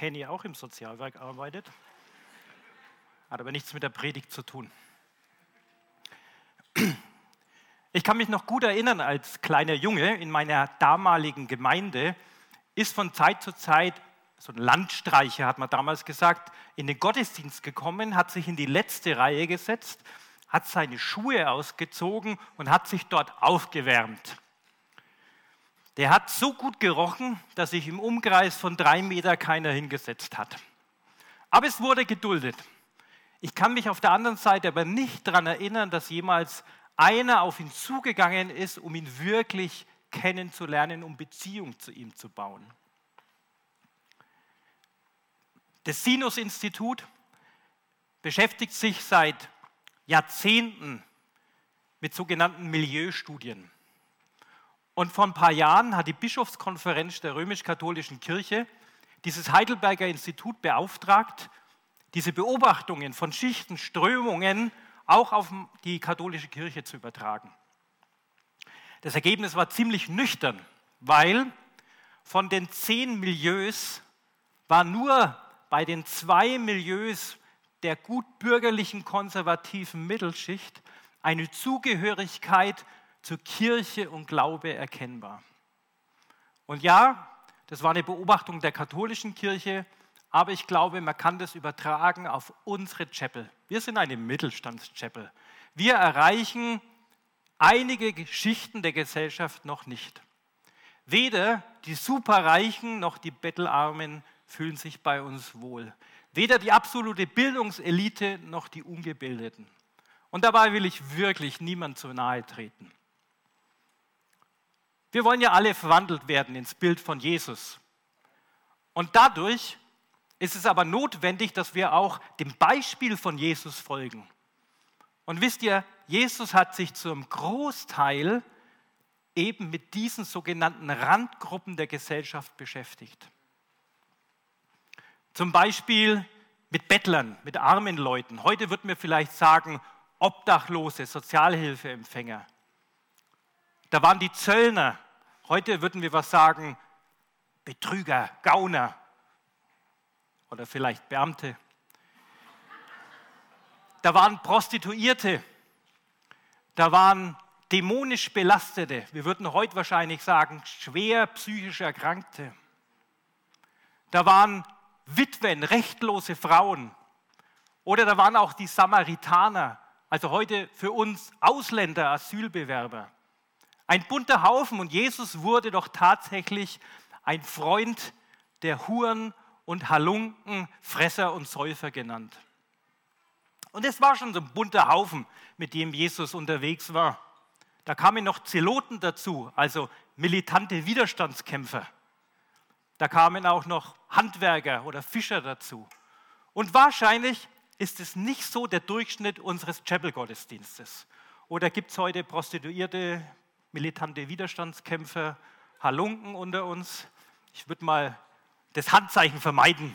Henny auch im Sozialwerk arbeitet. Hat aber nichts mit der Predigt zu tun. Ich kann mich noch gut erinnern, als kleiner Junge in meiner damaligen Gemeinde ist von Zeit zu Zeit so ein Landstreicher, hat man damals gesagt, in den Gottesdienst gekommen, hat sich in die letzte Reihe gesetzt, hat seine Schuhe ausgezogen und hat sich dort aufgewärmt. Der hat so gut gerochen, dass sich im Umkreis von drei Meter keiner hingesetzt hat. Aber es wurde geduldet. Ich kann mich auf der anderen Seite aber nicht daran erinnern, dass jemals einer auf ihn zugegangen ist, um ihn wirklich kennenzulernen, um Beziehung zu ihm zu bauen. Das Sinus-Institut beschäftigt sich seit Jahrzehnten mit sogenannten Milieustudien. Und vor ein paar Jahren hat die Bischofskonferenz der römisch-katholischen Kirche dieses Heidelberger Institut beauftragt, diese Beobachtungen von Schichten, Strömungen auch auf die katholische Kirche zu übertragen. Das Ergebnis war ziemlich nüchtern, weil von den zehn Milieus war nur bei den zwei Milieus der gut bürgerlichen konservativen Mittelschicht eine Zugehörigkeit zur Kirche und Glaube erkennbar. Und ja, das war eine Beobachtung der katholischen Kirche, aber ich glaube, man kann das übertragen auf unsere Chapel. Wir sind eine Mittelstandschapel. Wir erreichen einige Geschichten der Gesellschaft noch nicht. Weder die Superreichen noch die Bettelarmen fühlen sich bei uns wohl. Weder die absolute Bildungselite noch die Ungebildeten. Und dabei will ich wirklich niemand zu nahe treten. Wir wollen ja alle verwandelt werden ins Bild von Jesus. Und dadurch ist es aber notwendig, dass wir auch dem Beispiel von Jesus folgen. Und wisst ihr, Jesus hat sich zum Großteil eben mit diesen sogenannten Randgruppen der Gesellschaft beschäftigt. Zum Beispiel mit Bettlern, mit armen Leuten. Heute wird mir vielleicht sagen, Obdachlose, Sozialhilfeempfänger. Da waren die Zöllner. Heute würden wir was sagen, Betrüger, Gauner oder vielleicht Beamte. Da waren Prostituierte, da waren dämonisch Belastete, wir würden heute wahrscheinlich sagen, schwer psychisch Erkrankte. Da waren Witwen, rechtlose Frauen. Oder da waren auch die Samaritaner, also heute für uns Ausländer, Asylbewerber. Ein bunter Haufen und Jesus wurde doch tatsächlich ein Freund der Huren und Halunken, Fresser und Säufer genannt. Und es war schon so ein bunter Haufen, mit dem Jesus unterwegs war. Da kamen noch Zeloten dazu, also militante Widerstandskämpfer. Da kamen auch noch Handwerker oder Fischer dazu. Und wahrscheinlich ist es nicht so der Durchschnitt unseres Chapel-Gottesdienstes. Oder gibt es heute Prostituierte, militante Widerstandskämpfer, Halunken unter uns? Ich würde mal das Handzeichen vermeiden.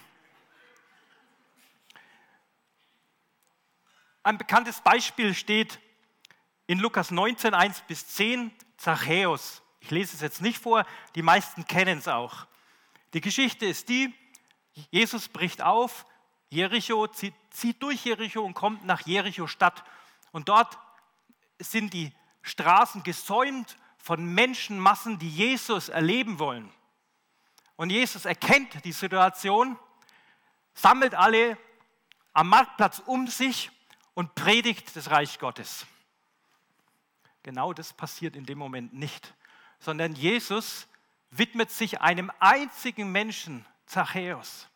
Ein bekanntes Beispiel steht in Lukas 19, 1 bis 10, Zachäus. Ich lese es jetzt nicht vor, die meisten kennen es auch. Die Geschichte ist die, Jesus bricht auf, Jericho zieht, zieht durch Jericho und kommt nach Jericho Stadt. Und dort sind die Straßen gesäumt von Menschenmassen, die Jesus erleben wollen. Und Jesus erkennt die Situation, sammelt alle am Marktplatz um sich und predigt das Reich Gottes. Genau das passiert in dem Moment nicht, sondern Jesus widmet sich einem einzigen Menschen, Zachäus.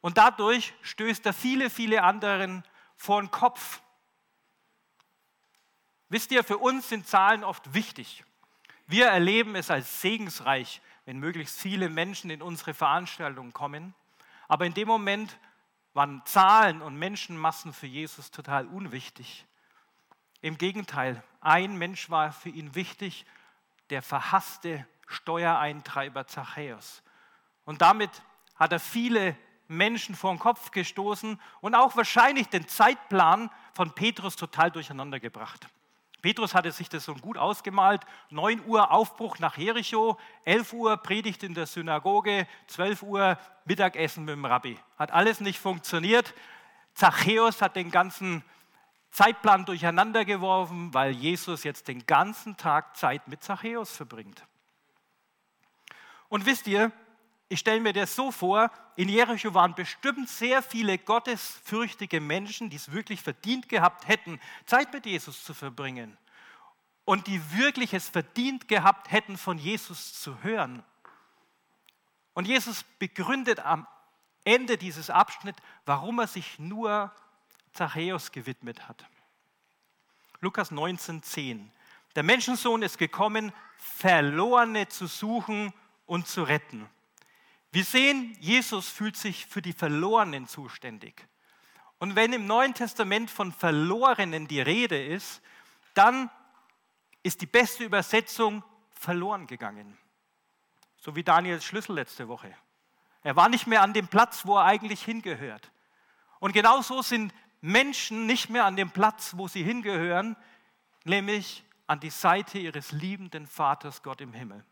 Und dadurch stößt er viele, viele anderen vor den Kopf. Wisst ihr, für uns sind Zahlen oft wichtig. Wir erleben es als segensreich, wenn möglichst viele Menschen in unsere Veranstaltungen kommen. Aber in dem Moment waren Zahlen und Menschenmassen für Jesus total unwichtig. Im Gegenteil, ein Mensch war für ihn wichtig, der verhasste Steuereintreiber Zachäus. Und damit hat er viele Menschen vor den Kopf gestoßen und auch wahrscheinlich den Zeitplan von Petrus total durcheinander gebracht. Petrus hatte sich das so gut ausgemalt. 9 Uhr Aufbruch nach Jericho, 11 Uhr Predigt in der Synagoge, 12 Uhr Mittagessen mit dem Rabbi. Hat alles nicht funktioniert. Zachäus hat den ganzen Zeitplan durcheinander geworfen, weil Jesus jetzt den ganzen Tag Zeit mit Zachäus verbringt. Und wisst ihr, ich stelle mir das so vor, in Jericho waren bestimmt sehr viele gottesfürchtige Menschen, die es wirklich verdient gehabt hätten, Zeit mit Jesus zu verbringen. Und die wirklich es verdient gehabt hätten, von Jesus zu hören. Und Jesus begründet am Ende dieses Abschnitts, warum er sich nur Zachäus gewidmet hat. Lukas 19, 10. Der Menschensohn ist gekommen, Verlorene zu suchen und zu retten. Wir sehen, Jesus fühlt sich für die Verlorenen zuständig. Und wenn im Neuen Testament von Verlorenen die Rede ist, dann ist die beste Übersetzung verloren gegangen. So wie Daniels Schlüssel letzte Woche. Er war nicht mehr an dem Platz, wo er eigentlich hingehört. Und genauso sind Menschen nicht mehr an dem Platz, wo sie hingehören, nämlich an die Seite ihres liebenden Vaters Gott im Himmel.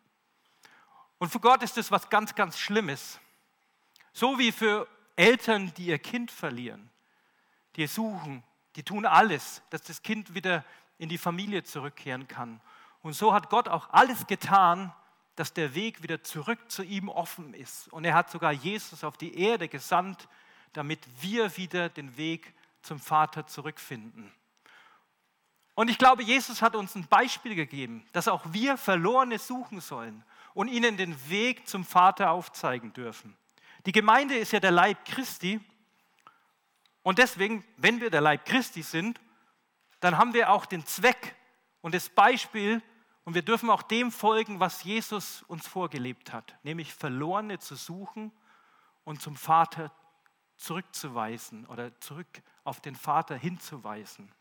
Und für Gott ist das was ganz, ganz Schlimmes. So wie für Eltern, die ihr Kind verlieren, die suchen, die tun alles, dass das Kind wieder in die Familie zurückkehren kann. Und so hat Gott auch alles getan, dass der Weg wieder zurück zu ihm offen ist. Und er hat sogar Jesus auf die Erde gesandt, damit wir wieder den Weg zum Vater zurückfinden. Und ich glaube, Jesus hat uns ein Beispiel gegeben, dass auch wir Verlorene suchen sollen und ihnen den Weg zum Vater aufzeigen dürfen. Die Gemeinde ist ja der Leib Christi und deswegen, wenn wir der Leib Christi sind, dann haben wir auch den Zweck und das Beispiel und wir dürfen auch dem folgen, was Jesus uns vorgelebt hat, nämlich Verlorene zu suchen und zum Vater zurückzuweisen oder zurück auf den Vater hinzuweisen.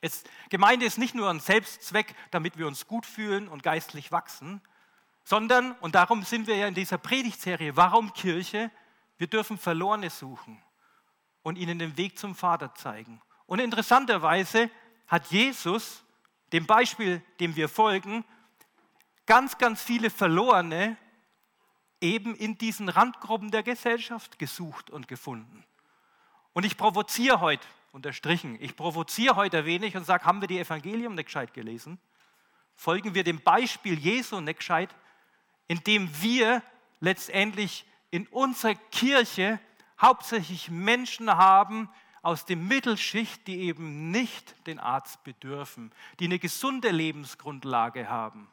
Es, Gemeinde ist nicht nur ein Selbstzweck, damit wir uns gut fühlen und geistlich wachsen, sondern, und darum sind wir ja in dieser Predigtserie, warum Kirche? Wir dürfen Verlorene suchen und ihnen den Weg zum Vater zeigen. Und interessanterweise hat Jesus, dem Beispiel, dem wir folgen, ganz, ganz viele Verlorene eben in diesen Randgruppen der Gesellschaft gesucht und gefunden. Und ich provoziere heute, unterstrichen, ich provoziere heute ein wenig und sage, haben wir die Evangelium nicht gescheit gelesen? Folgen wir dem Beispiel Jesu nicht gescheit? Indem wir letztendlich in unserer Kirche hauptsächlich Menschen haben aus der Mittelschicht, die eben nicht den Arzt bedürfen, die eine gesunde Lebensgrundlage haben.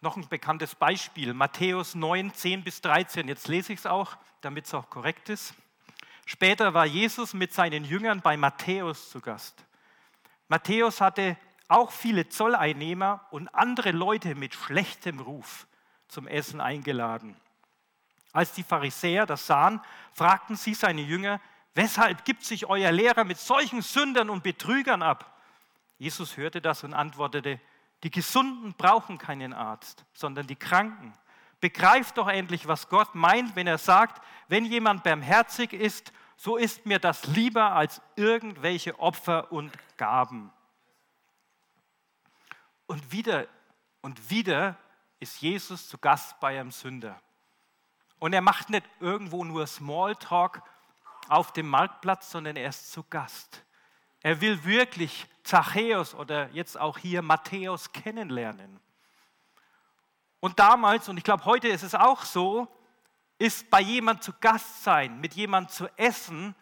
Noch ein bekanntes Beispiel, Matthäus 9, 10 bis 13. Jetzt lese ich es auch, damit es auch korrekt ist. Später war Jesus mit seinen Jüngern bei Matthäus zu Gast. Matthäus hatte auch viele Zolleinnehmer und andere Leute mit schlechtem Ruf zum Essen eingeladen. Als die Pharisäer das sahen, fragten sie seine Jünger, weshalb gibt sich euer Lehrer mit solchen Sündern und Betrügern ab? Jesus hörte das und antwortete, die Gesunden brauchen keinen Arzt, sondern die Kranken. Begreift doch endlich, was Gott meint, wenn er sagt, wenn jemand barmherzig ist, so ist mir das lieber als irgendwelche Opfer und Gaben. Und wieder und wieder ist Jesus zu Gast bei einem Sünder. Und er macht nicht irgendwo nur Smalltalk auf dem Marktplatz, sondern er ist zu Gast. Er will wirklich Zachäus oder jetzt auch hier Matthäus kennenlernen. Und damals, und ich glaube, heute ist es auch so, ist bei jemand zu Gast sein, mit jemand zu essen,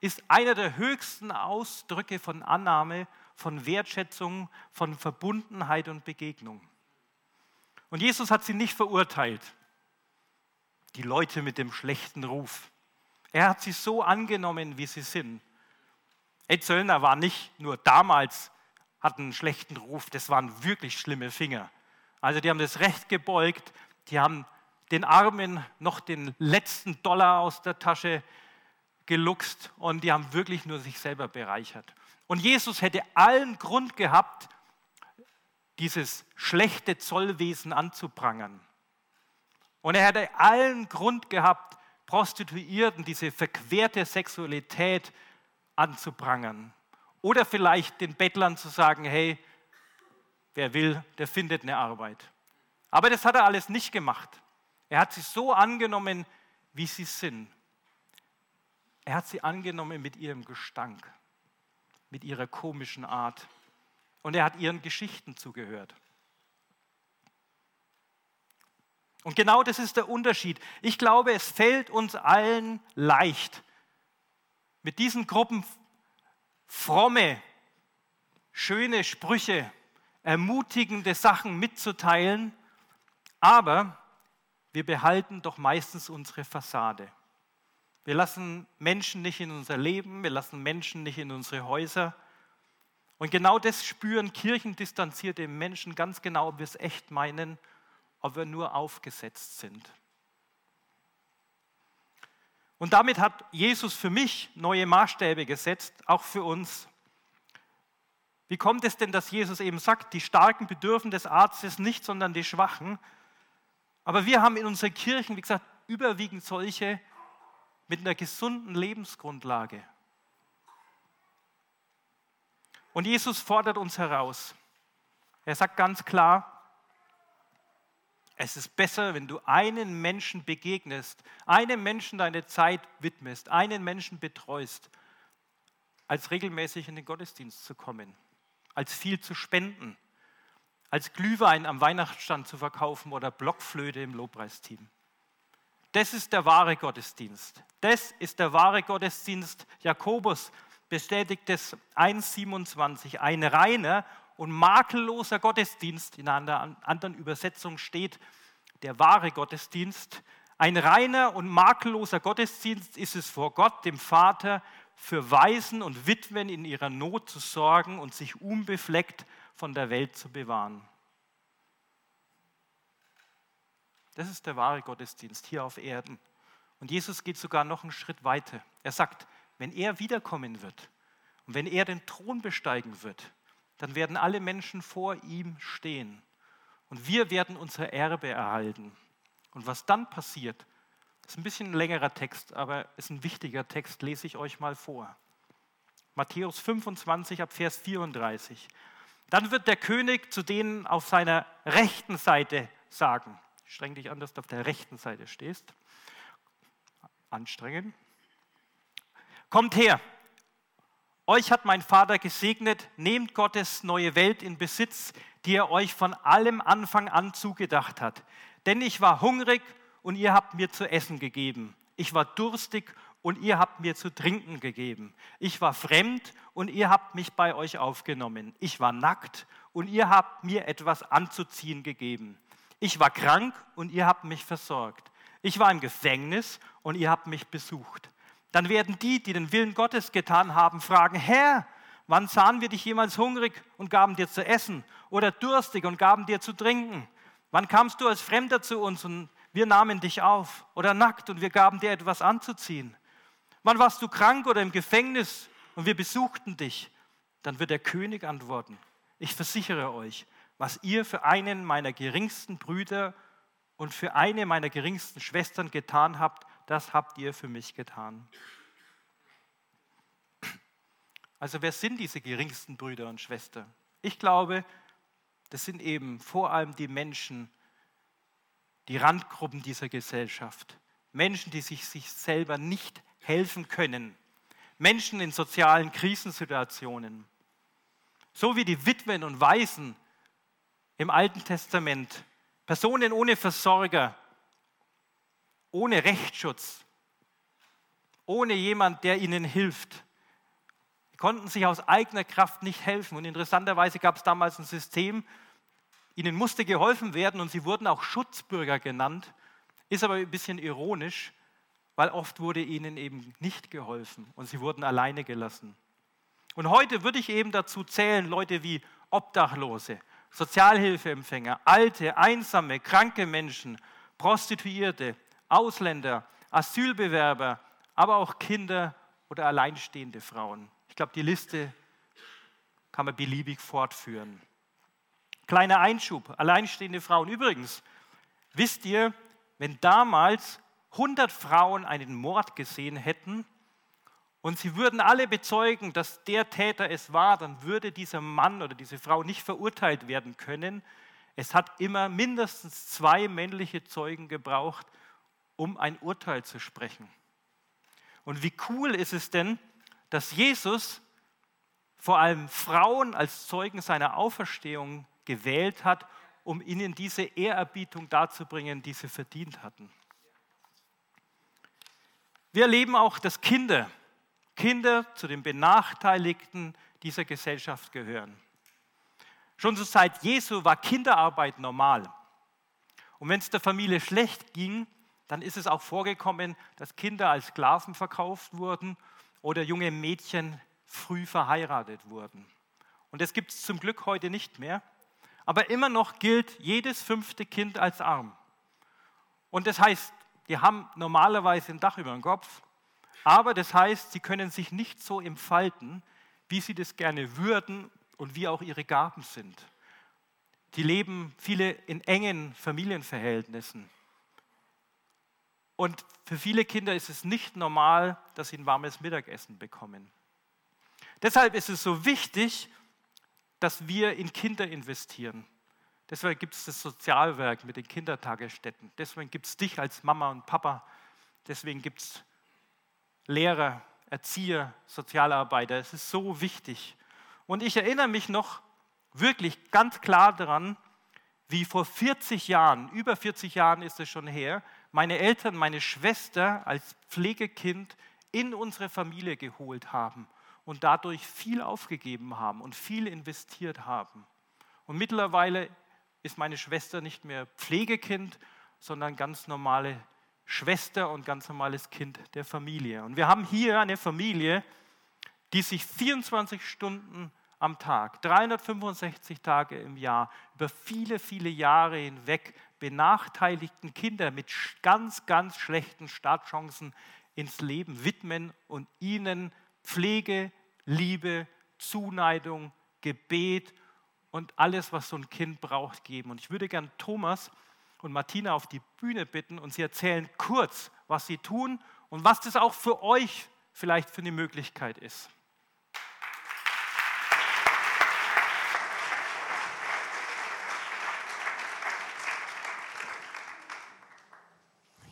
ist einer der höchsten Ausdrücke von Annahme von Wertschätzung, von Verbundenheit und Begegnung. Und Jesus hat sie nicht verurteilt, die Leute mit dem schlechten Ruf. Er hat sie so angenommen, wie sie sind. Ed Zöllner war nicht nur damals, hat einen schlechten Ruf, das waren wirklich schlimme Finger. Also die haben das Recht gebeugt, die haben den Armen noch den letzten Dollar aus der Tasche geluchst und die haben wirklich nur sich selber bereichert. Und Jesus hätte allen Grund gehabt, dieses schlechte Zollwesen anzuprangern. Und er hätte allen Grund gehabt, Prostituierten, diese verquerte Sexualität anzuprangern. Oder vielleicht den Bettlern zu sagen, hey, wer will, der findet eine Arbeit. Aber das hat er alles nicht gemacht. Er hat sie so angenommen, wie sie sind. Er hat sie angenommen mit ihrem Gestank, mit ihrer komischen Art. Und er hat ihren Geschichten zugehört. Und genau das ist der Unterschied. Ich glaube, es fällt uns allen leicht, mit diesen Gruppen fromme, schöne Sprüche, ermutigende Sachen mitzuteilen, aber wir behalten doch meistens unsere Fassade. Wir lassen Menschen nicht in unser Leben, wir lassen Menschen nicht in unsere Häuser. Und genau das spüren kirchendistanzierte Menschen ganz genau, ob wir es echt meinen, ob wir nur aufgesetzt sind. Und damit hat Jesus für mich neue Maßstäbe gesetzt, auch für uns. Wie kommt es denn, dass Jesus eben sagt, die Starken bedürfen des Arztes nicht, sondern die Schwachen? Aber wir haben in unseren Kirchen, wie gesagt, überwiegend solche mit einer gesunden Lebensgrundlage. Und Jesus fordert uns heraus. Er sagt ganz klar, es ist besser, wenn du einen Menschen begegnest, einem Menschen deine Zeit widmest, einen Menschen betreust, als regelmäßig in den Gottesdienst zu kommen, als viel zu spenden, als Glühwein am Weihnachtsstand zu verkaufen oder Blockflöte im Lobpreisteam. Das ist der wahre Gottesdienst. Das ist der wahre Gottesdienst. Jakobus bestätigt es 1,27. Ein reiner und makelloser Gottesdienst, in einer anderen Übersetzung steht, der wahre Gottesdienst. Ein reiner und makelloser Gottesdienst ist es vor Gott, dem Vater, für Waisen und Witwen in ihrer Not zu sorgen und sich unbefleckt von der Welt zu bewahren. Das ist der wahre Gottesdienst hier auf Erden. Und Jesus geht sogar noch einen Schritt weiter. Er sagt, wenn er wiederkommen wird und wenn er den Thron besteigen wird, dann werden alle Menschen vor ihm stehen. Und wir werden unser Erbe erhalten. Und was dann passiert, ist ein bisschen ein längerer Text, aber ist ein wichtiger Text, lese ich euch mal vor. Matthäus 25 ab Vers 34. Dann wird der König zu denen auf seiner rechten Seite sagen, streng dich an, dass du auf der rechten Seite stehst, anstrengen, kommt her, euch hat mein Vater gesegnet, nehmt Gottes neue Welt in Besitz, die er euch von allem Anfang an zugedacht hat. Denn ich war hungrig und ihr habt mir zu essen gegeben. Ich war durstig und ihr habt mir zu trinken gegeben. Ich war fremd und ihr habt mich bei euch aufgenommen. Ich war nackt und ihr habt mir etwas anzuziehen gegeben. Ich war krank und ihr habt mich versorgt. Ich war im Gefängnis und ihr habt mich besucht. Dann werden die, die den Willen Gottes getan haben, fragen, Herr, wann sahen wir dich jemals hungrig und gaben dir zu essen oder durstig und gaben dir zu trinken? Wann kamst du als Fremder zu uns und wir nahmen dich auf oder nackt und wir gaben dir etwas anzuziehen? Wann warst du krank oder im Gefängnis und wir besuchten dich? Dann wird der König antworten, ich versichere euch, was ihr für einen meiner geringsten Brüder und für eine meiner geringsten Schwestern getan habt, das habt ihr für mich getan. Also wer sind diese geringsten Brüder und Schwestern? Ich glaube, das sind eben vor allem die Menschen, die Randgruppen dieser Gesellschaft. Menschen, die sich, sich selber nicht helfen können. Menschen in sozialen Krisensituationen. So wie die Witwen und Waisen im Alten Testament. Personen ohne Versorger, ohne Rechtsschutz, ohne jemand, der ihnen hilft. Sie konnten sich aus eigener Kraft nicht helfen. Und interessanterweise gab es damals ein System, ihnen musste geholfen werden und sie wurden auch Schutzbürger genannt. Ist aber ein bisschen ironisch, weil oft wurde ihnen eben nicht geholfen und sie wurden alleine gelassen. Und heute würde ich eben dazu zählen, Leute wie Obdachlose, Sozialhilfeempfänger, alte, einsame, kranke Menschen, Prostituierte, Ausländer, Asylbewerber, aber auch Kinder oder alleinstehende Frauen. Ich glaube, die Liste kann man beliebig fortführen. Kleiner Einschub, alleinstehende Frauen. Übrigens, wisst ihr, wenn damals 100 Frauen einen Mord gesehen hätten und sie würden alle bezeugen, dass der Täter es war, dann würde dieser Mann oder diese Frau nicht verurteilt werden können. Es hat immer mindestens zwei männliche Zeugen gebraucht, um ein Urteil zu sprechen. Und wie cool ist es denn, dass Jesus vor allem Frauen als Zeugen seiner Auferstehung gewählt hat, um ihnen diese Ehrerbietung darzubringen, die sie verdient hatten. Wir erleben auch, dass Kinder, Kinder zu den Benachteiligten dieser Gesellschaft gehören. Schon zur Zeit Jesu war Kinderarbeit normal. Und wenn es der Familie schlecht ging, dann ist es auch vorgekommen, dass Kinder als Sklaven verkauft wurden oder junge Mädchen früh verheiratet wurden. Und das gibt es zum Glück heute nicht mehr. Aber immer noch gilt jedes fünfte Kind als arm. Und das heißt, die haben normalerweise ein Dach über dem Kopf, aber das heißt, sie können sich nicht so entfalten, wie sie das gerne würden und wie auch ihre Gaben sind. Die leben viele in engen Familienverhältnissen. Und für viele Kinder ist es nicht normal, dass sie ein warmes Mittagessen bekommen. Deshalb ist es so wichtig, dass wir in Kinder investieren. Deswegen gibt es das Sozialwerk mit den Kindertagesstätten. Deswegen gibt es dich als Mama und Papa. Deswegen gibt es Lehrer, Erzieher, Sozialarbeiter. Es ist so wichtig. Und ich erinnere mich noch wirklich ganz klar daran, wie vor 40 Jahren, über 40 Jahren ist es schon her, meine Eltern meine Schwester als Pflegekind in unsere Familie geholt haben und dadurch viel aufgegeben haben und viel investiert haben. Und mittlerweile ist meine Schwester nicht mehr Pflegekind, sondern ganz normale Schwester und ganz normales Kind der Familie. Und wir haben hier eine Familie, die sich 24 Stunden am Tag, 365 Tage im Jahr, über viele, viele Jahre hinweg benachteiligten Kinder mit ganz, ganz schlechten Startchancen ins Leben widmen und ihnen Pflege, Liebe, Zuneigung, Gebet und alles, was so ein Kind braucht, geben. Und ich würde gern Thomas und Martina auf die Bühne bitten und sie erzählen kurz, was sie tun und was das auch für euch vielleicht für eine Möglichkeit ist.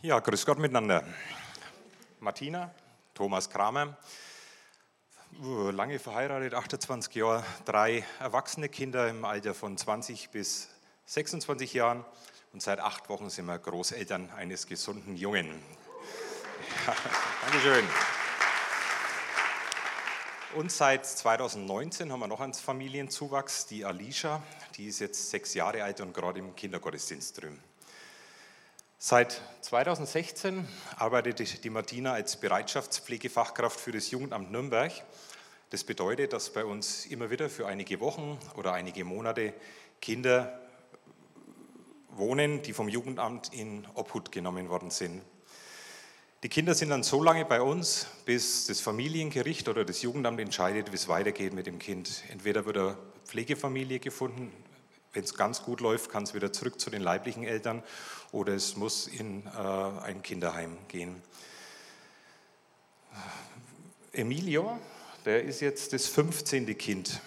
Ja, grüß Gott miteinander. Martina, Thomas Kramer, lange verheiratet, 28 Jahre, drei erwachsene Kinder im Alter von 20 bis 26 Jahren und seit acht Wochen sind wir Großeltern eines gesunden Jungen. Ja, Dankeschön. Und seit 2019 haben wir noch einen Familienzuwachs, die Alicia, die ist jetzt sechs Jahre alt und gerade im Kindergottesdienst drüben. Seit 2016 arbeitet die Martina als Bereitschaftspflegefachkraft für das Jugendamt Nürnberg. Das bedeutet, dass bei uns immer wieder für einige Wochen oder einige Monate Kinder wohnen, die vom Jugendamt in Obhut genommen worden sind. Die Kinder sind dann so lange bei uns, bis das Familiengericht oder das Jugendamt entscheidet, wie es weitergeht mit dem Kind. Entweder wird eine Pflegefamilie gefunden, wenn es ganz gut läuft, kann es wieder zurück zu den leiblichen Eltern oder es muss in äh, ein Kinderheim gehen. Emilio, der ist jetzt das 15. Kind,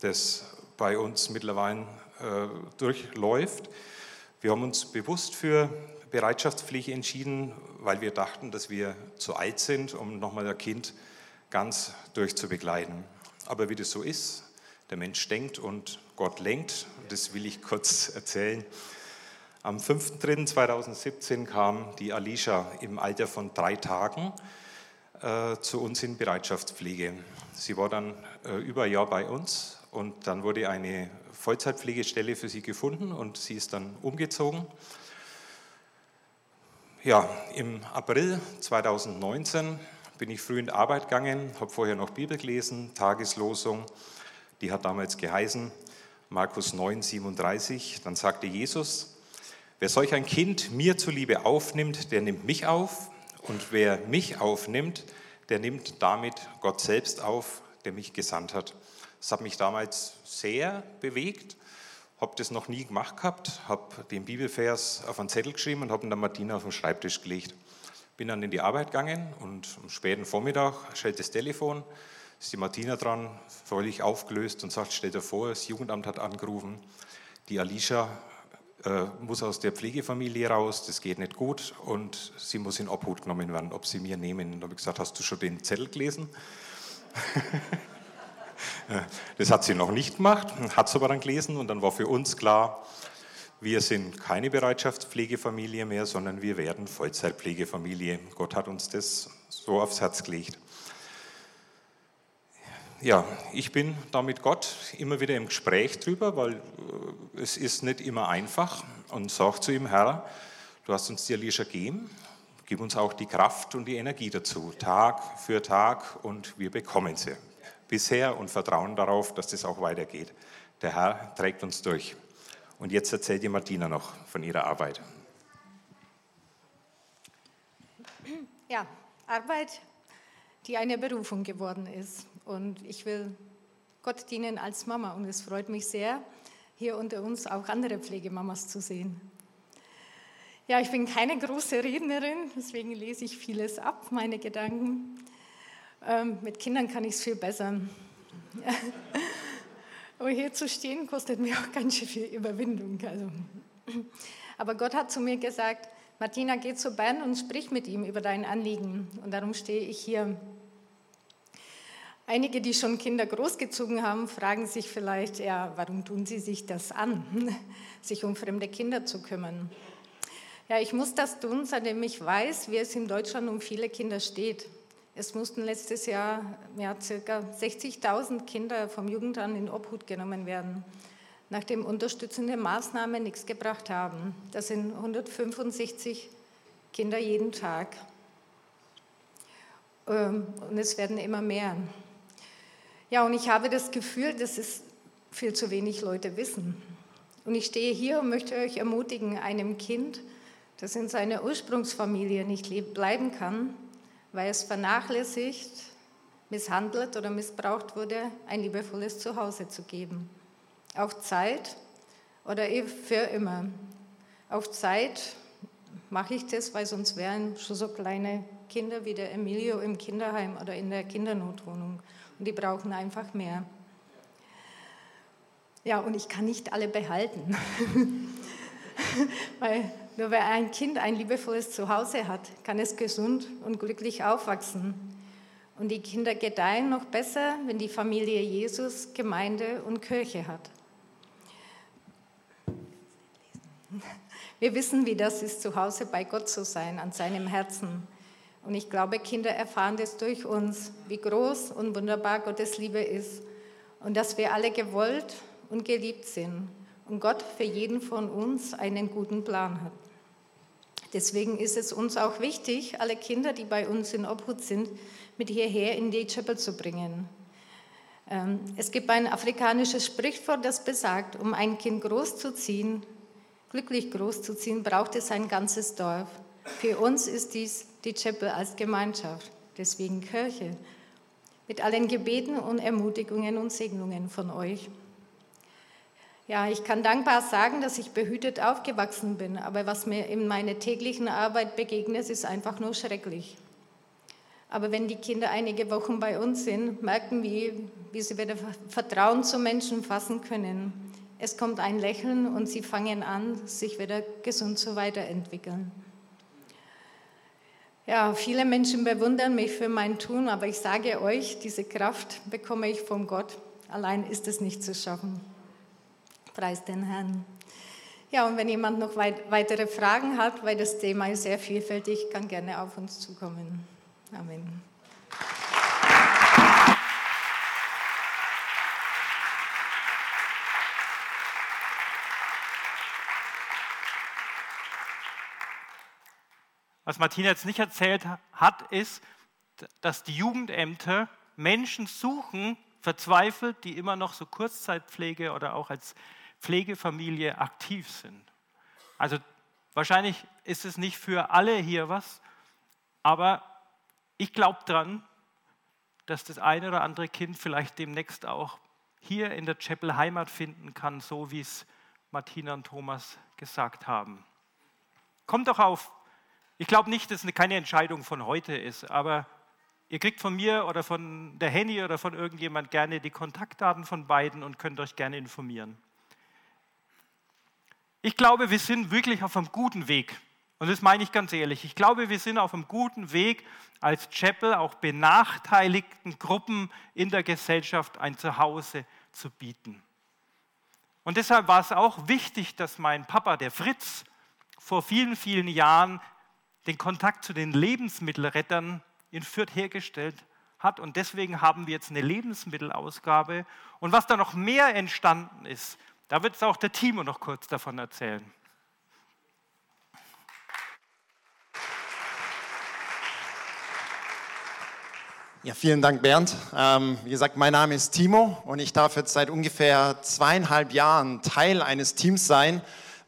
das bei uns mittlerweile äh, durchläuft. Wir haben uns bewusst für Bereitschaftspflege entschieden, weil wir dachten, dass wir zu alt sind, um nochmal ein Kind ganz durchzubegleiten. Aber wie das so ist, der Mensch denkt und Gott lenkt. Das will ich kurz erzählen. Am 5.3.2017 kam die Alicia im Alter von drei Tagen äh, zu uns in Bereitschaftspflege. Sie war dann äh, über ein Jahr bei uns und dann wurde eine Vollzeitpflegestelle für sie gefunden und sie ist dann umgezogen. Ja, im April 2019 bin ich früh in Arbeit gegangen, habe vorher noch Bibel gelesen, Tageslosung die hat damals geheißen, Markus 9, 37, dann sagte Jesus, wer solch ein Kind mir zuliebe aufnimmt, der nimmt mich auf und wer mich aufnimmt, der nimmt damit Gott selbst auf, der mich gesandt hat. Das hat mich damals sehr bewegt, habe das noch nie gemacht gehabt, habe den Bibelvers auf einen Zettel geschrieben und habe ihn dann Martina auf den Schreibtisch gelegt. bin dann in die Arbeit gegangen und am späten Vormittag schellt das Telefon, ist die Martina dran, völlig aufgelöst und sagt, stell dir vor, das Jugendamt hat angerufen, die Alicia äh, muss aus der Pflegefamilie raus, das geht nicht gut und sie muss in Obhut genommen werden, ob sie mir nehmen. Da habe ich gesagt, hast du schon den Zettel gelesen? das hat sie noch nicht gemacht, hat es aber dann gelesen und dann war für uns klar, wir sind keine Bereitschaftspflegefamilie mehr, sondern wir werden Vollzeitpflegefamilie. Gott hat uns das so aufs Herz gelegt. Ja, ich bin da mit Gott immer wieder im Gespräch drüber, weil äh, es ist nicht immer einfach und sage zu ihm, Herr, du hast uns die Alicia gegeben, gib uns auch die Kraft und die Energie dazu, Tag für Tag und wir bekommen sie bisher und vertrauen darauf, dass das auch weitergeht. Der Herr trägt uns durch. Und jetzt erzählt die Martina noch von ihrer Arbeit. Ja, Arbeit, die eine Berufung geworden ist. Und ich will Gott dienen als Mama. Und es freut mich sehr, hier unter uns auch andere Pflegemamas zu sehen. Ja, ich bin keine große Rednerin, deswegen lese ich vieles ab, meine Gedanken. Ähm, mit Kindern kann ich es viel besser. Aber hier zu stehen kostet mir auch ganz schön viel Überwindung. Also. Aber Gott hat zu mir gesagt, Martina, geh zu Ben und sprich mit ihm über dein Anliegen. Und darum stehe ich hier. Einige, die schon Kinder großgezogen haben, fragen sich vielleicht, ja, warum tun sie sich das an, sich um fremde Kinder zu kümmern? Ja, ich muss das tun, seitdem ich weiß, wie es in Deutschland um viele Kinder steht. Es mussten letztes Jahr ja, ca. 60.000 Kinder vom Jugendamt in Obhut genommen werden, nachdem unterstützende Maßnahmen nichts gebracht haben. Das sind 165 Kinder jeden Tag. Ähm, und es werden immer mehr. Ja, und ich habe das Gefühl, dass es viel zu wenig Leute wissen. Und ich stehe hier und möchte euch ermutigen, einem Kind, das in seiner Ursprungsfamilie nicht bleiben kann, weil es vernachlässigt, misshandelt oder missbraucht wurde, ein liebevolles Zuhause zu geben. Auf Zeit oder für immer. Auf Zeit mache ich das, weil sonst wären schon so kleine Kinder wie der Emilio im Kinderheim oder in der Kindernotwohnung und die brauchen einfach mehr. Ja, und ich kann nicht alle behalten, weil nur wer ein Kind ein liebevolles Zuhause hat, kann es gesund und glücklich aufwachsen. Und die Kinder gedeihen noch besser, wenn die Familie Jesus Gemeinde und Kirche hat. Wir wissen, wie das ist, zu Hause bei Gott zu sein, an seinem Herzen. Und ich glaube, Kinder erfahren das durch uns, wie groß und wunderbar Gottes Liebe ist und dass wir alle gewollt und geliebt sind Gott für jeden von uns einen guten Plan hat. Deswegen ist es uns auch wichtig, alle Kinder, die bei uns in Obhut sind, mit hierher in die Chapel zu bringen. Ähm, es gibt ein afrikanisches Sprichwort, das besagt, um ein Kind großzuziehen, glücklich großzuziehen, braucht es ein ganzes Dorf. Für uns ist dies die Chapel als Gemeinschaft, deswegen Kirche, mit allen Gebeten und Ermutigungen und Segnungen von euch. Ja, ich kann dankbar sagen, dass ich behütet aufgewachsen bin, aber was mir in meiner täglichen Arbeit begegnet, ist einfach nur schrecklich. Aber wenn die Kinder einige Wochen bei uns sind, merken wir, wie sie wieder Vertrauen zu Menschen fassen können. Es kommt ein Lächeln und sie fangen an, sich wieder gesund zu weiterentwickeln. Ja, viele Menschen bewundern mich für mein Tun, aber ich sage euch, diese Kraft bekomme ich von Gott. Allein ist es nicht zu schaffen. Preis den Herrn. Ja, und wenn jemand noch weit, weitere Fragen hat, weil das Thema ist sehr vielfältig, kann gerne auf uns zukommen. Amen. Was Martina jetzt nicht erzählt hat, ist, dass die Jugendämter Menschen suchen, verzweifelt, die immer noch so Kurzzeitpflege oder auch als Pflegefamilie aktiv sind. Also wahrscheinlich ist es nicht für alle hier was, aber ich glaube daran, dass das eine oder andere Kind vielleicht demnächst auch hier in der Chapel Heimat finden kann, so wie es Martina und Thomas gesagt haben. Kommt doch auf Ich glaube nicht, dass es keine Entscheidung von heute ist, aber ihr kriegt von mir oder von der Henny oder von irgendjemand gerne die Kontaktdaten von beiden und könnt euch gerne informieren. Ich glaube, wir sind wirklich auf einem guten Weg. Und das meine ich ganz ehrlich. Ich glaube, wir sind auf einem guten Weg, als Chapel auch benachteiligten Gruppen in der Gesellschaft ein Zuhause zu bieten. Und deshalb war es auch wichtig, dass mein Papa, der Fritz, vor vielen, vielen Jahren den Kontakt zu den Lebensmittelrettern in Fürth hergestellt hat. Und deswegen haben wir jetzt eine Lebensmittelausgabe. Und was da noch mehr entstanden ist, da wird es auch der Timo noch kurz davon erzählen. Ja, vielen Dank, Bernd. Ähm, wie gesagt, mein Name ist Timo und ich darf jetzt seit ungefähr zweieinhalb Jahren Teil eines Teams sein,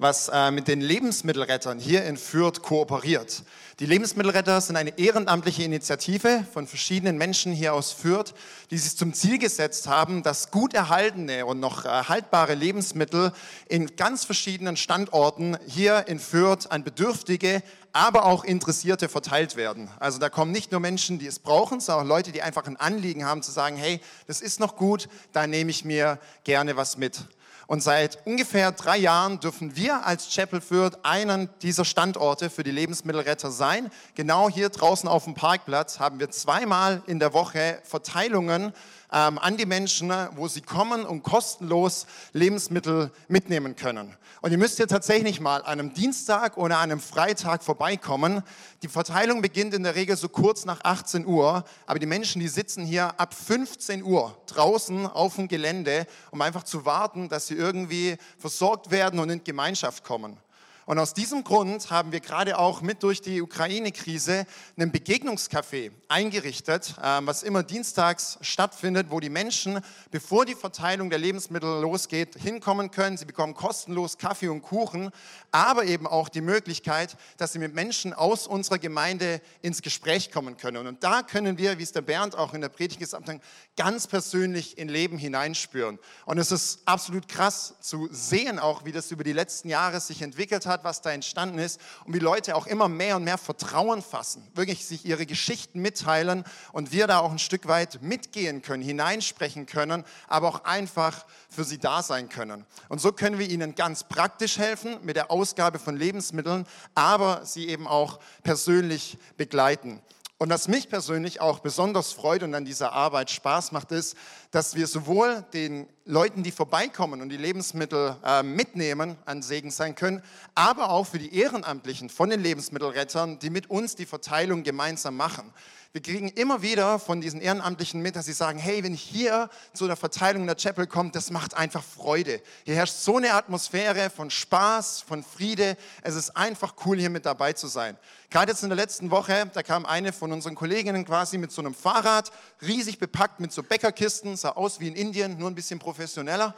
was äh, mit den Lebensmittelrettern hier in Fürth kooperiert. Die Lebensmittelretter sind eine ehrenamtliche Initiative von verschiedenen Menschen hier aus Fürth, die sich zum Ziel gesetzt haben, dass gut erhaltene und noch haltbare Lebensmittel in ganz verschiedenen Standorten hier in Fürth an Bedürftige, aber auch Interessierte verteilt werden. Also da kommen nicht nur Menschen, die es brauchen, sondern auch Leute, die einfach ein Anliegen haben zu sagen, hey, das ist noch gut, da nehme ich mir gerne was mit. Und seit ungefähr drei Jahren dürfen wir als Chapel Fürth einen dieser Standorte für die Lebensmittelretter sein. Genau hier draußen auf dem Parkplatz haben wir zweimal in der Woche Verteilungen ähm, an die Menschen, wo sie kommen und kostenlos Lebensmittel mitnehmen können. Und ihr müsst hier tatsächlich mal an einem Dienstag oder an einem Freitag vorbeikommen. Die Verteilung beginnt in der Regel so kurz nach 18 Uhr, aber die Menschen, die sitzen hier ab 15 Uhr draußen auf dem Gelände, um einfach zu warten, dass sie irgendwie versorgt werden und in Gemeinschaft kommen. Und aus diesem Grund haben wir gerade auch mit durch die Ukraine-Krise einen Begegnungscafé eingerichtet, ähm, was immer dienstags stattfindet, wo die Menschen, bevor die Verteilung der Lebensmittel losgeht, hinkommen können. Sie bekommen kostenlos Kaffee und Kuchen, aber eben auch die Möglichkeit, dass sie mit Menschen aus unserer Gemeinde ins Gespräch kommen können. Und da können wir, wie es der Bernd auch in der Predigt gesagt hat, ganz persönlich in Leben hineinspüren. Und es ist absolut krass zu sehen, auch wie das über die letzten Jahre sich entwickelt hat hat, was da entstanden ist und wie Leute auch immer mehr und mehr Vertrauen fassen, wirklich sich ihre Geschichten mitteilen und wir da auch ein Stück weit mitgehen können, hineinsprechen können, aber auch einfach für sie da sein können. Und so können wir ihnen ganz praktisch helfen mit der Ausgabe von Lebensmitteln, aber sie eben auch persönlich begleiten. Und was mich persönlich auch besonders freut und an dieser Arbeit Spaß macht, ist, dass wir sowohl den Leuten, die vorbeikommen und die Lebensmittel äh, mitnehmen, an Segen sein können, aber auch für die Ehrenamtlichen von den Lebensmittelrettern, die mit uns die Verteilung gemeinsam machen. Wir kriegen immer wieder von diesen Ehrenamtlichen mit, dass sie sagen, hey, wenn ich hier zu der Verteilung der Chapel komme, das macht einfach Freude. Hier herrscht so eine Atmosphäre von Spaß, von Friede. Es ist einfach cool, hier mit dabei zu sein. Gerade jetzt in der letzten Woche, da kam eine von unseren Kolleginnen quasi mit so einem Fahrrad, riesig bepackt mit so Bäckerkisten, sah aus wie in Indien, nur ein bisschen professioneller.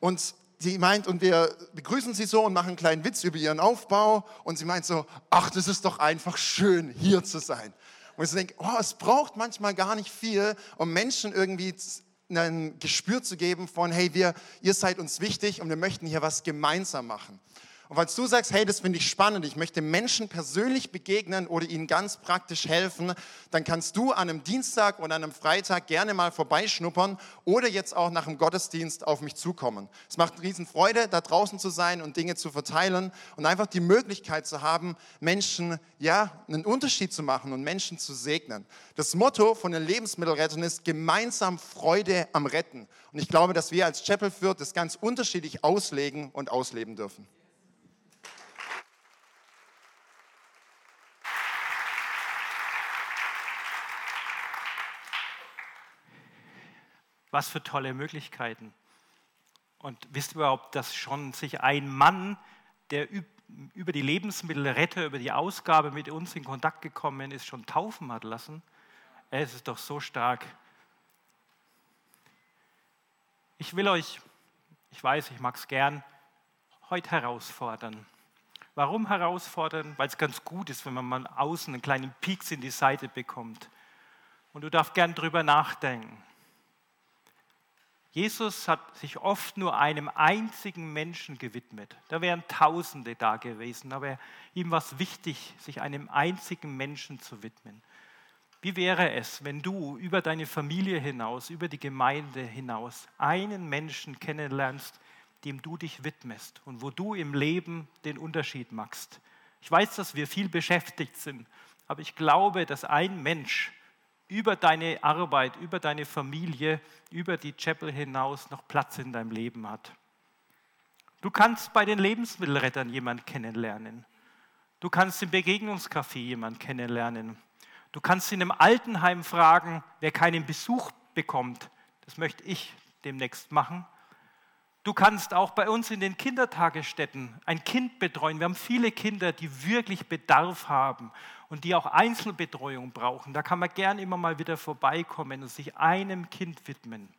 Und sie meint, und wir begrüßen sie so und machen einen kleinen Witz über ihren Aufbau. Und sie meint so, ach, das ist doch einfach schön, hier zu sein. Und ich denke, oh, es braucht manchmal gar nicht viel, um Menschen irgendwie ein Gespür zu geben von, hey, wir, ihr seid uns wichtig und wir möchten hier was gemeinsam machen. Und falls du sagst, hey, das finde ich spannend, ich möchte Menschen persönlich begegnen oder ihnen ganz praktisch helfen, dann kannst du an einem Dienstag oder an einem Freitag gerne mal vorbeischnuppern oder jetzt auch nach dem Gottesdienst auf mich zukommen. Es macht riesen Freude, da draußen zu sein und Dinge zu verteilen und einfach die Möglichkeit zu haben, Menschen, ja, einen Unterschied zu machen und Menschen zu segnen. Das Motto von den Lebensmittelrettern ist gemeinsam Freude am Retten. Und ich glaube, dass wir als Chapel Fürth das ganz unterschiedlich auslegen und ausleben dürfen. Was für tolle Möglichkeiten. Und wisst ihr überhaupt, dass schon sich ein Mann, der über die Lebensmittelretter, über die Ausgabe mit uns in Kontakt gekommen ist, schon taufen hat lassen? Es ist doch so stark. Ich will euch, ich weiß, ich mag es gern, heute herausfordern. Warum herausfordern? Weil es ganz gut ist, wenn man mal außen einen kleinen Pieks in die Seite bekommt. Und du darfst gern drüber nachdenken. Jesus hat sich oft nur einem einzigen Menschen gewidmet. Da wären Tausende da gewesen, aber ihm war es wichtig, sich einem einzigen Menschen zu widmen. Wie wäre es, wenn du über deine Familie hinaus, über die Gemeinde hinaus einen Menschen kennenlernst, dem du dich widmest und wo du im Leben den Unterschied machst? Ich weiß, dass wir viel beschäftigt sind, aber ich glaube, dass ein Mensch über deine Arbeit, über deine Familie, über die Chapel hinaus noch Platz in deinem Leben hat. Du kannst bei den Lebensmittelrettern jemanden kennenlernen. Du kannst im Begegnungscafé jemanden kennenlernen. Du kannst in einem Altenheim fragen, wer keinen Besuch bekommt. Das möchte ich demnächst machen. Du kannst auch bei uns in den Kindertagesstätten ein Kind betreuen. Wir haben viele Kinder, die wirklich Bedarf haben und die auch Einzelbetreuung brauchen. Da kann man gern immer mal wieder vorbeikommen und sich einem Kind widmen.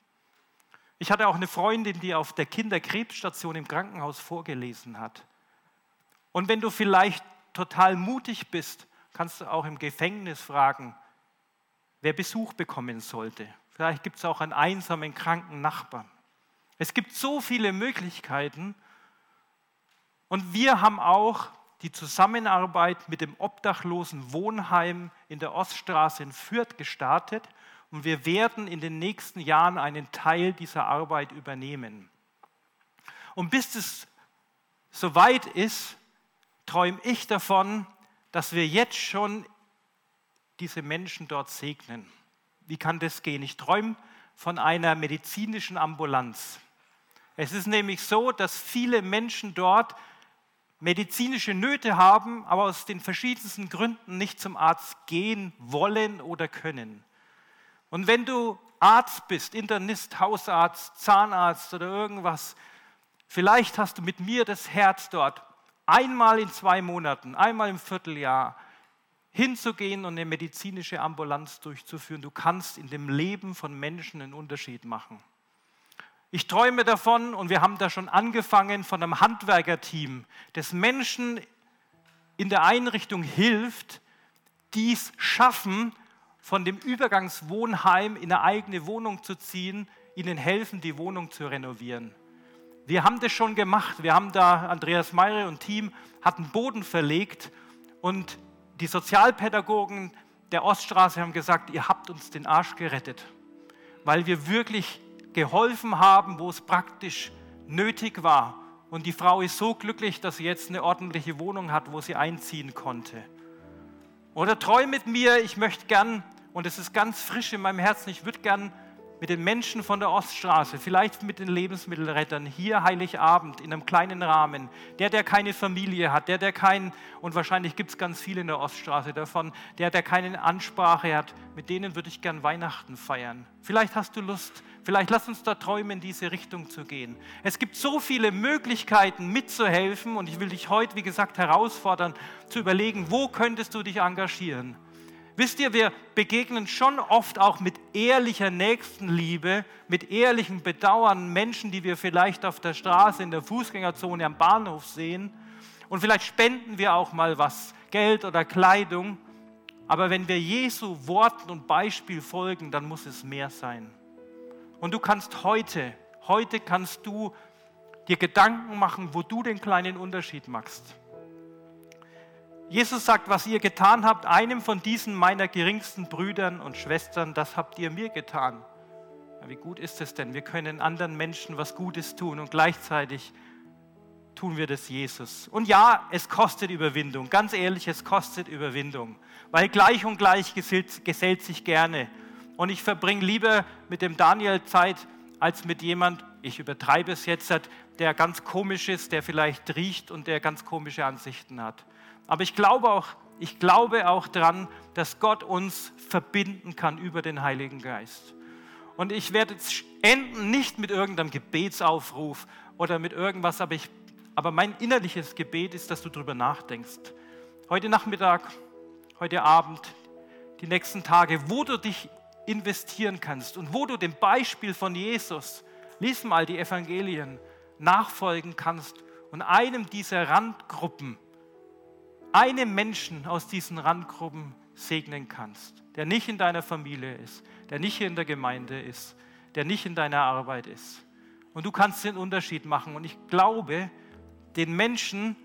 Ich hatte auch eine Freundin, die auf der Kinderkrebsstation im Krankenhaus vorgelesen hat. Und wenn du vielleicht total mutig bist, kannst du auch im Gefängnis fragen, wer Besuch bekommen sollte. Vielleicht gibt es auch einen einsamen, kranken Nachbarn. Es gibt so viele Möglichkeiten. Und wir haben auch die Zusammenarbeit mit dem obdachlosen Wohnheim in der Oststraße in Fürth gestartet. Und wir werden in den nächsten Jahren einen Teil dieser Arbeit übernehmen. Und bis es soweit ist, träume ich davon, dass wir jetzt schon diese Menschen dort segnen. Wie kann das gehen? Ich träume von einer medizinischen Ambulanz. Es ist nämlich so, dass viele Menschen dort medizinische Nöte haben, aber aus den verschiedensten Gründen nicht zum Arzt gehen wollen oder können. Und wenn du Arzt bist, Internist, Hausarzt, Zahnarzt oder irgendwas, vielleicht hast du mit mir das Herz dort, einmal in zwei Monaten, einmal im Vierteljahr hinzugehen und eine medizinische Ambulanz durchzuführen. Du kannst in dem Leben von Menschen einen Unterschied machen. Ich träume davon, und wir haben da schon angefangen, von einem Handwerkerteam, das Menschen in der Einrichtung hilft, dies schaffen, von dem Übergangswohnheim in eine eigene Wohnung zu ziehen, ihnen helfen, die Wohnung zu renovieren. Wir haben das schon gemacht. Wir haben da, Andreas Meire und Team, hatten Boden verlegt und die Sozialpädagogen der Oststraße haben gesagt, ihr habt uns den Arsch gerettet, weil wir wirklich geholfen haben, wo es praktisch nötig war. Und die Frau ist so glücklich, dass sie jetzt eine ordentliche Wohnung hat, wo sie einziehen konnte. Oder treu mit mir, ich möchte gern, und es ist ganz frisch in meinem Herzen, ich würde gern mit den Menschen von der Oststraße, vielleicht mit den Lebensmittelrettern, hier Heiligabend in einem kleinen Rahmen, der, der keine Familie hat, der, der keinen, und wahrscheinlich gibt es ganz viele in der Oststraße davon, der, der keine Ansprache hat, mit denen würde ich gern Weihnachten feiern. Vielleicht hast du Lust, vielleicht lass uns da träumen, in diese Richtung zu gehen. Es gibt so viele Möglichkeiten mitzuhelfen und ich will dich heute, wie gesagt, herausfordern, zu überlegen, wo könntest du dich engagieren. Wisst ihr, wir begegnen schon oft auch mit ehrlicher Nächstenliebe, mit ehrlichem Bedauern Menschen, die wir vielleicht auf der Straße, in der Fußgängerzone, am Bahnhof sehen. Und vielleicht spenden wir auch mal was, Geld oder Kleidung. Aber wenn wir Jesu Worten und Beispiel folgen, dann muss es mehr sein. Und du kannst heute, heute kannst du dir Gedanken machen, wo du den kleinen Unterschied machst. Jesus sagt, was ihr getan habt, einem von diesen meiner geringsten Brüdern und Schwestern, das habt ihr mir getan. Wie gut ist es denn? Wir können anderen Menschen was Gutes tun und gleichzeitig tun wir das Jesus. Und ja, es kostet Überwindung. Ganz ehrlich, es kostet Überwindung. Weil gleich und gleich gesellt, gesellt sich gerne. Und ich verbringe lieber mit dem Daniel Zeit als mit jemand, ich übertreibe es jetzt, der ganz komisch ist, der vielleicht riecht und der ganz komische Ansichten hat. Aber ich glaube auch, ich glaube auch daran, dass Gott uns verbinden kann über den Heiligen Geist. Und ich werde jetzt enden nicht mit irgendeinem Gebetsaufruf oder mit irgendwas, aber, ich, aber mein innerliches Gebet ist, dass du darüber nachdenkst. Heute Nachmittag, heute Abend, die nächsten Tage, wo du dich investieren kannst und wo du dem Beispiel von Jesus, lies mal die Evangelien, nachfolgen kannst und einem dieser Randgruppen einem Menschen aus diesen Randgruppen segnen kannst, der nicht in deiner Familie ist, der nicht in der Gemeinde ist, der nicht in deiner Arbeit ist. Und du kannst den Unterschied machen. Und ich glaube, den Menschen,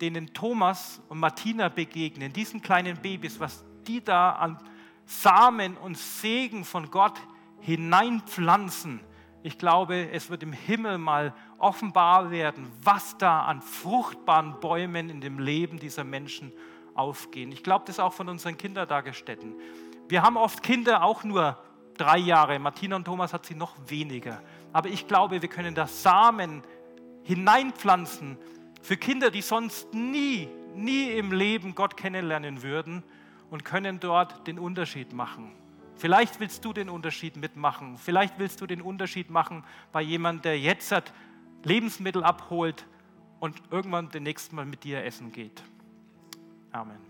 denen Thomas und Martina begegnen, diesen kleinen Babys, was die da an Samen und Segen von Gott hineinpflanzen, ich glaube, es wird im Himmel mal offenbar werden, was da an fruchtbaren Bäumen in dem Leben dieser Menschen aufgehen. Ich glaube das auch von unseren Kindertagesstätten. Wir haben oft Kinder auch nur drei Jahre. Martina und Thomas hat sie noch weniger. Aber ich glaube, wir können da Samen hineinpflanzen für Kinder, die sonst nie, nie im Leben Gott kennenlernen würden und können dort den Unterschied machen. Vielleicht willst du den Unterschied mitmachen. Vielleicht willst du den Unterschied machen bei jemandem, der jetzt Lebensmittel abholt und irgendwann den nächsten Mal mit dir essen geht. Amen.